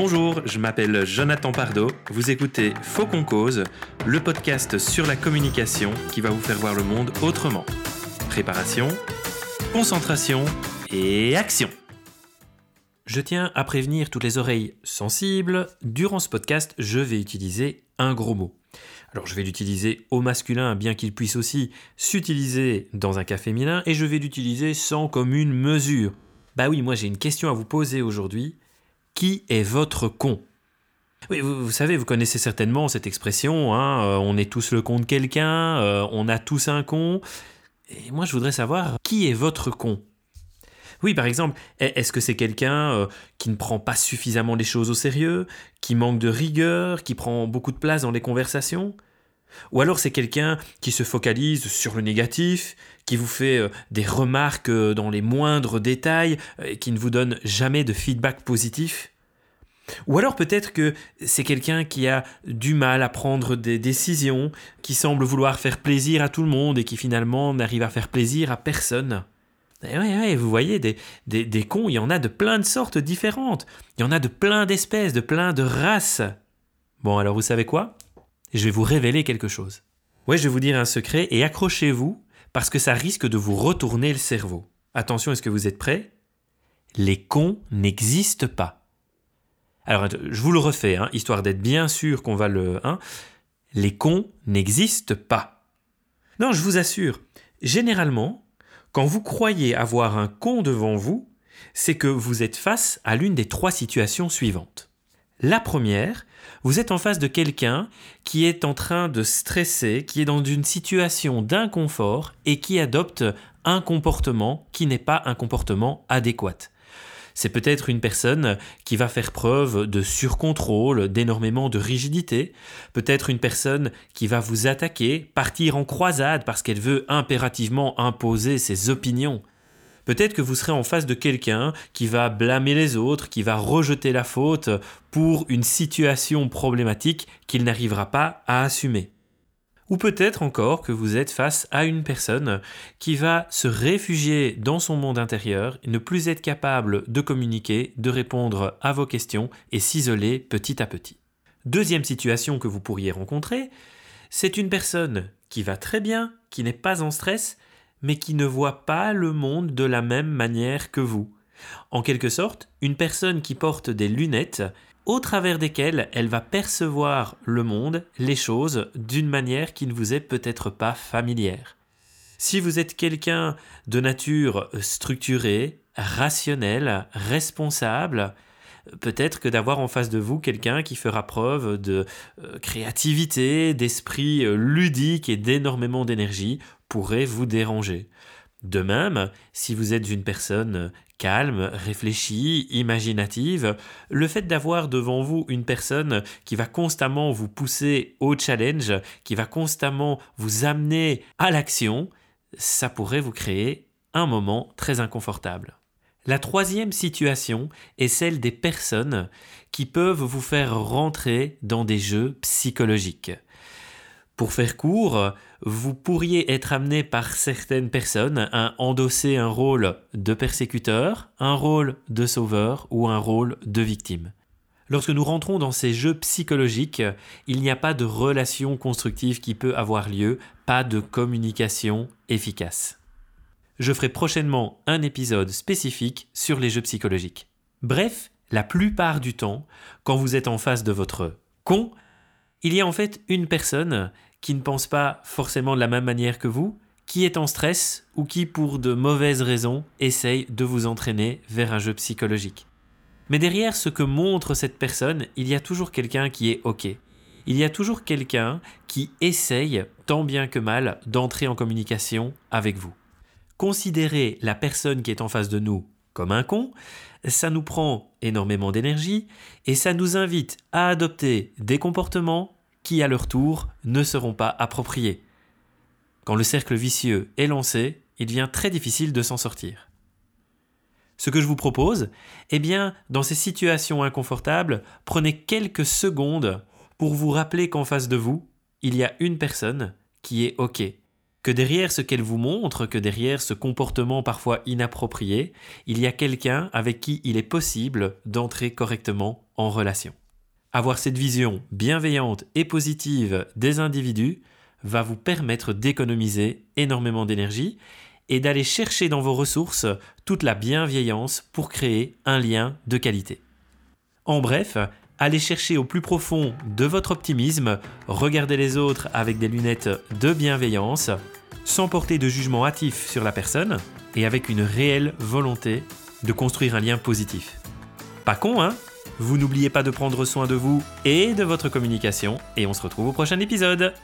Bonjour, je m'appelle Jonathan Pardo. Vous écoutez Faux qu'on cause, le podcast sur la communication qui va vous faire voir le monde autrement. Préparation, concentration et action. Je tiens à prévenir toutes les oreilles sensibles. Durant ce podcast, je vais utiliser un gros mot. Alors je vais l'utiliser au masculin, bien qu'il puisse aussi s'utiliser dans un cas féminin, et je vais l'utiliser sans commune mesure. Bah oui, moi j'ai une question à vous poser aujourd'hui. Qui est votre con? Oui, vous, savez, vous connaissez certainement cette expression, hein, euh, on est tous le con de quelqu'un, euh, on a tous un con. Et moi je voudrais savoir, qui est votre con? Oui, par exemple, est-ce que c'est quelqu'un euh, qui ne prend pas suffisamment les choses au sérieux, qui manque de rigueur, qui prend beaucoup de place dans les conversations? Ou alors c'est quelqu'un qui se focalise sur le négatif, qui vous fait euh, des remarques euh, dans les moindres détails, et qui ne vous donne jamais de feedback positif ou alors peut-être que c'est quelqu'un qui a du mal à prendre des décisions, qui semble vouloir faire plaisir à tout le monde et qui finalement n'arrive à faire plaisir à personne. Eh vous voyez, des, des, cons, il y en a de plein de sortes différentes. Il y en a de plein d'espèces, de plein de races. Bon, alors vous savez quoi? Je vais vous révéler quelque chose. Ouais, je vais vous dire un secret et accrochez-vous parce que ça risque de vous retourner le cerveau. Attention, est-ce que vous êtes prêts? Les cons n'existent pas. Alors, je vous le refais, hein, histoire d'être bien sûr qu'on va le... Hein, les cons n'existent pas. Non, je vous assure, généralement, quand vous croyez avoir un con devant vous, c'est que vous êtes face à l'une des trois situations suivantes. La première, vous êtes en face de quelqu'un qui est en train de stresser, qui est dans une situation d'inconfort et qui adopte un comportement qui n'est pas un comportement adéquat. C'est peut-être une personne qui va faire preuve de surcontrôle, d'énormément de rigidité, peut-être une personne qui va vous attaquer, partir en croisade parce qu'elle veut impérativement imposer ses opinions. Peut-être que vous serez en face de quelqu'un qui va blâmer les autres, qui va rejeter la faute pour une situation problématique qu'il n'arrivera pas à assumer. Ou peut-être encore que vous êtes face à une personne qui va se réfugier dans son monde intérieur, ne plus être capable de communiquer, de répondre à vos questions et s'isoler petit à petit. Deuxième situation que vous pourriez rencontrer, c'est une personne qui va très bien, qui n'est pas en stress, mais qui ne voit pas le monde de la même manière que vous. En quelque sorte, une personne qui porte des lunettes au travers desquelles elle va percevoir le monde, les choses, d'une manière qui ne vous est peut-être pas familière. Si vous êtes quelqu'un de nature structurée, rationnelle, responsable, peut-être que d'avoir en face de vous quelqu'un qui fera preuve de euh, créativité, d'esprit euh, ludique et d'énormément d'énergie pourrait vous déranger. De même, si vous êtes une personne calme, réfléchie, imaginative, le fait d'avoir devant vous une personne qui va constamment vous pousser au challenge, qui va constamment vous amener à l'action, ça pourrait vous créer un moment très inconfortable. La troisième situation est celle des personnes qui peuvent vous faire rentrer dans des jeux psychologiques. Pour faire court, vous pourriez être amené par certaines personnes à endosser un rôle de persécuteur, un rôle de sauveur ou un rôle de victime. Lorsque nous rentrons dans ces jeux psychologiques, il n'y a pas de relation constructive qui peut avoir lieu, pas de communication efficace. Je ferai prochainement un épisode spécifique sur les jeux psychologiques. Bref, la plupart du temps, quand vous êtes en face de votre con, il y a en fait une personne qui ne pense pas forcément de la même manière que vous, qui est en stress ou qui, pour de mauvaises raisons, essaye de vous entraîner vers un jeu psychologique. Mais derrière ce que montre cette personne, il y a toujours quelqu'un qui est OK. Il y a toujours quelqu'un qui essaye, tant bien que mal, d'entrer en communication avec vous. Considérer la personne qui est en face de nous comme un con, ça nous prend énormément d'énergie et ça nous invite à adopter des comportements qui, à leur tour, ne seront pas appropriés. Quand le cercle vicieux est lancé, il devient très difficile de s'en sortir. Ce que je vous propose, eh bien, dans ces situations inconfortables, prenez quelques secondes pour vous rappeler qu'en face de vous, il y a une personne qui est OK, que derrière ce qu'elle vous montre, que derrière ce comportement parfois inapproprié, il y a quelqu'un avec qui il est possible d'entrer correctement en relation. Avoir cette vision bienveillante et positive des individus va vous permettre d'économiser énormément d'énergie et d'aller chercher dans vos ressources toute la bienveillance pour créer un lien de qualité. En bref, allez chercher au plus profond de votre optimisme, regardez les autres avec des lunettes de bienveillance, sans porter de jugement hâtif sur la personne et avec une réelle volonté de construire un lien positif. Pas con, hein? Vous n'oubliez pas de prendre soin de vous et de votre communication et on se retrouve au prochain épisode.